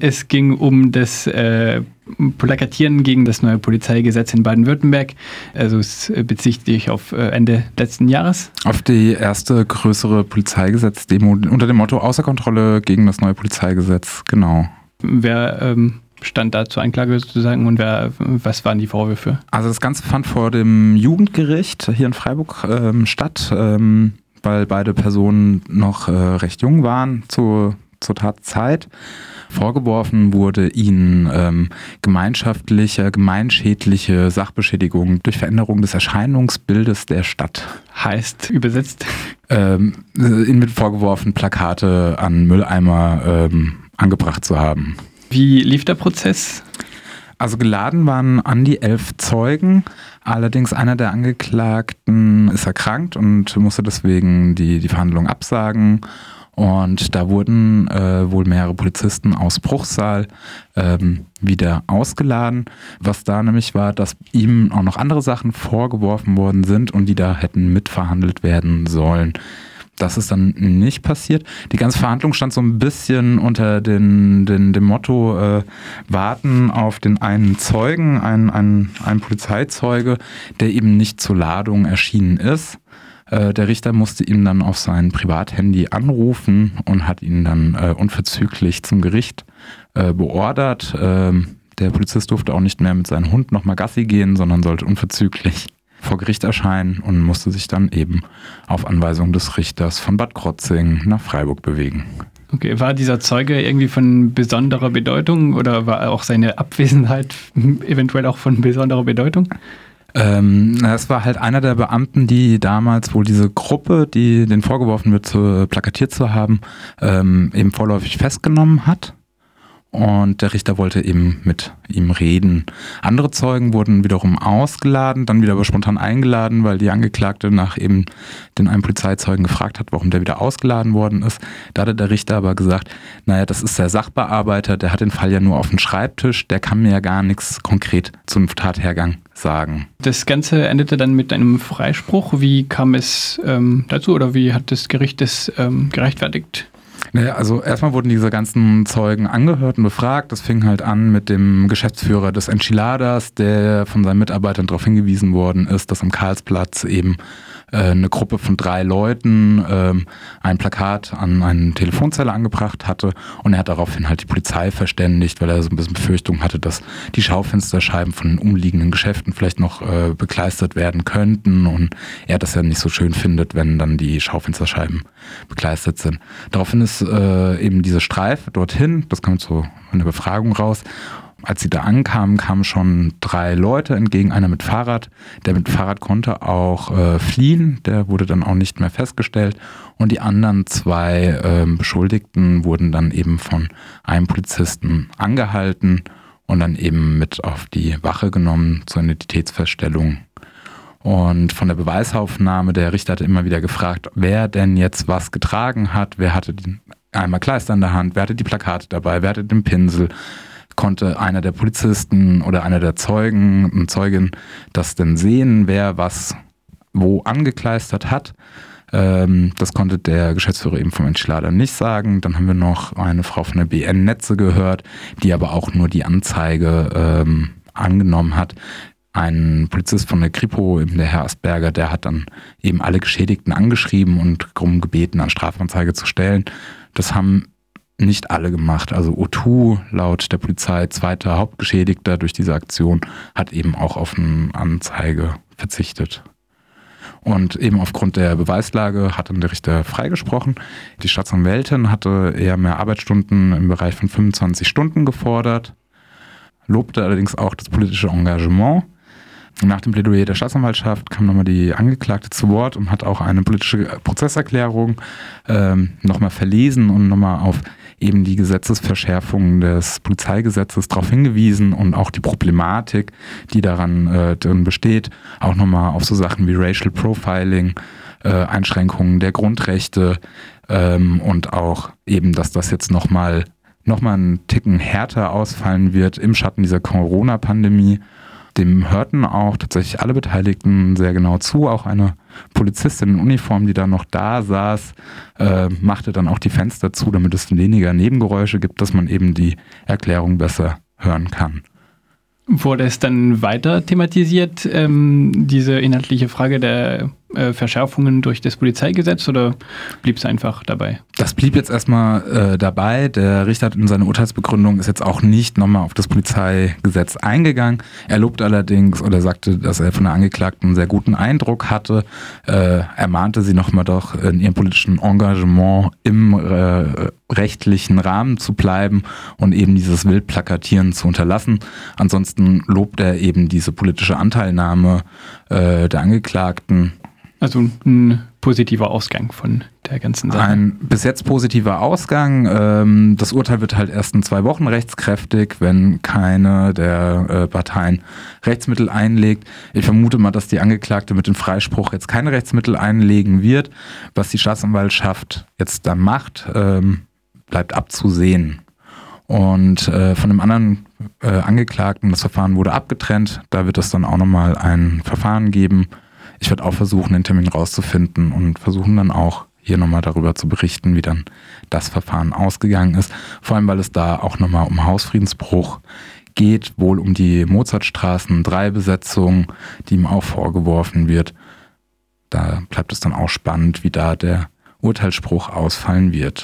Es ging um das äh, Plakatieren gegen das neue Polizeigesetz in Baden-Württemberg. Also es bezieht sich auf äh, Ende letzten Jahres. Auf die erste größere Polizeigesetz-Demo unter dem Motto Außer Kontrolle gegen das neue Polizeigesetz, genau. Wer ähm, stand da zur Anklage sozusagen und wer, was waren die Vorwürfe? Also das Ganze fand vor dem Jugendgericht hier in Freiburg ähm, statt, ähm, weil beide Personen noch äh, recht jung waren zu, zur Tatzeit. Vorgeworfen wurde ihnen ähm, gemeinschaftliche, gemeinschädliche Sachbeschädigung durch Veränderung des Erscheinungsbildes der Stadt. Heißt übersetzt? Ähm, ihnen wird vorgeworfen, Plakate an Mülleimer ähm, angebracht zu haben. Wie lief der Prozess? Also geladen waren an die elf Zeugen. Allerdings einer der Angeklagten ist erkrankt und musste deswegen die, die Verhandlung absagen. Und da wurden äh, wohl mehrere Polizisten aus Bruchsal ähm, wieder ausgeladen. Was da nämlich war, dass ihm auch noch andere Sachen vorgeworfen worden sind und die da hätten mitverhandelt werden sollen. Das ist dann nicht passiert. Die ganze Verhandlung stand so ein bisschen unter den, den, dem Motto äh, warten auf den einen Zeugen, einen, einen, einen Polizeizeuge, der eben nicht zur Ladung erschienen ist. Äh, der Richter musste ihn dann auf sein Privathandy anrufen und hat ihn dann äh, unverzüglich zum Gericht äh, beordert. Ähm, der Polizist durfte auch nicht mehr mit seinem Hund nochmal Gassi gehen, sondern sollte unverzüglich vor Gericht erscheinen und musste sich dann eben auf Anweisung des Richters von Bad Krotzing nach Freiburg bewegen. Okay, war dieser Zeuge irgendwie von besonderer Bedeutung oder war auch seine Abwesenheit eventuell auch von besonderer Bedeutung? Ähm, das war halt einer der Beamten, die damals wohl diese Gruppe, die den vorgeworfen wird, zu, plakatiert zu haben, ähm, eben vorläufig festgenommen hat. Und der Richter wollte eben mit ihm reden. Andere Zeugen wurden wiederum ausgeladen, dann wieder aber spontan eingeladen, weil die Angeklagte nach eben den einen Polizeizeugen gefragt hat, warum der wieder ausgeladen worden ist. Da hatte der Richter aber gesagt, naja, das ist der Sachbearbeiter, der hat den Fall ja nur auf dem Schreibtisch, der kann mir ja gar nichts konkret zum Tathergang sagen. Das Ganze endete dann mit einem Freispruch. Wie kam es ähm, dazu oder wie hat das Gericht das ähm, gerechtfertigt? Naja, also erstmal wurden diese ganzen Zeugen angehört und befragt. Das fing halt an mit dem Geschäftsführer des Enchiladas, der von seinen Mitarbeitern darauf hingewiesen worden ist, dass am Karlsplatz eben eine Gruppe von drei Leuten ähm, ein Plakat an einen Telefonzelle angebracht hatte und er hat daraufhin halt die Polizei verständigt, weil er so ein bisschen Befürchtung hatte, dass die Schaufensterscheiben von den umliegenden Geschäften vielleicht noch äh, bekleistert werden könnten und er das ja nicht so schön findet, wenn dann die Schaufensterscheiben bekleistert sind. Daraufhin ist äh, eben diese Streife dorthin, das kommt so in der Befragung raus als sie da ankamen, kamen schon drei Leute entgegen, einer mit Fahrrad. Der mit Fahrrad konnte auch äh, fliehen, der wurde dann auch nicht mehr festgestellt. Und die anderen zwei äh, Beschuldigten wurden dann eben von einem Polizisten angehalten und dann eben mit auf die Wache genommen zur Identitätsfeststellung. Und von der Beweisaufnahme, der Richter hatte immer wieder gefragt, wer denn jetzt was getragen hat, wer hatte den einmal Kleister in der Hand, wer hatte die Plakate dabei, wer hatte den Pinsel, konnte einer der Polizisten oder einer der Zeugen und Zeugin das denn sehen, wer was wo angekleistert hat. Ähm, das konnte der Geschäftsführer eben vom Entschlader nicht sagen. Dann haben wir noch eine Frau von der BN Netze gehört, die aber auch nur die Anzeige ähm, angenommen hat. Ein Polizist von der Kripo, eben der Herr Asperger, der hat dann eben alle Geschädigten angeschrieben und darum gebeten, eine Strafanzeige zu stellen. Das haben nicht alle gemacht. Also O2 laut der Polizei, zweiter Hauptgeschädigter durch diese Aktion, hat eben auch auf eine Anzeige verzichtet. Und eben aufgrund der Beweislage hat dann der Richter freigesprochen. Die Staatsanwältin hatte eher mehr Arbeitsstunden im Bereich von 25 Stunden gefordert, lobte allerdings auch das politische Engagement. Nach dem Plädoyer der Staatsanwaltschaft kam nochmal die Angeklagte zu Wort und hat auch eine politische Prozesserklärung ähm, nochmal verlesen und nochmal auf eben die Gesetzesverschärfung des Polizeigesetzes darauf hingewiesen und auch die Problematik, die daran äh, drin besteht, auch nochmal auf so Sachen wie Racial Profiling, äh, Einschränkungen der Grundrechte ähm, und auch eben, dass das jetzt nochmal noch mal einen Ticken härter ausfallen wird im Schatten dieser Corona-Pandemie. Dem hörten auch tatsächlich alle Beteiligten sehr genau zu. Auch eine Polizistin in Uniform, die da noch da saß, äh, machte dann auch die Fenster zu, damit es weniger Nebengeräusche gibt, dass man eben die Erklärung besser hören kann. Wurde es dann weiter thematisiert, ähm, diese inhaltliche Frage der äh, Verschärfungen durch das Polizeigesetz oder blieb es einfach dabei? Das blieb jetzt erstmal äh, dabei. Der Richter hat in seiner Urteilsbegründung ist jetzt auch nicht nochmal auf das Polizeigesetz eingegangen. Er lobt allerdings oder sagte, dass er von der Angeklagten einen sehr guten Eindruck hatte. Äh, er mahnte sie nochmal doch in ihrem politischen Engagement im äh, rechtlichen Rahmen zu bleiben und eben dieses Wildplakatieren zu unterlassen. Ansonsten lobt er eben diese politische Anteilnahme äh, der Angeklagten also ein positiver Ausgang von der ganzen Sache. Ein bis jetzt positiver Ausgang. Ähm, das Urteil wird halt erst in zwei Wochen rechtskräftig, wenn keine der äh, Parteien Rechtsmittel einlegt. Ich vermute mal, dass die Angeklagte mit dem Freispruch jetzt keine Rechtsmittel einlegen wird. Was die Staatsanwaltschaft jetzt dann macht, ähm, bleibt abzusehen. Und äh, von dem anderen äh, Angeklagten, das Verfahren wurde abgetrennt. Da wird es dann auch nochmal ein Verfahren geben ich werde auch versuchen, den Termin rauszufinden und versuchen dann auch hier nochmal darüber zu berichten, wie dann das Verfahren ausgegangen ist. Vor allem, weil es da auch nochmal um Hausfriedensbruch geht, wohl um die Mozartstraßen 3 Besetzung, die ihm auch vorgeworfen wird. Da bleibt es dann auch spannend, wie da der Urteilsspruch ausfallen wird.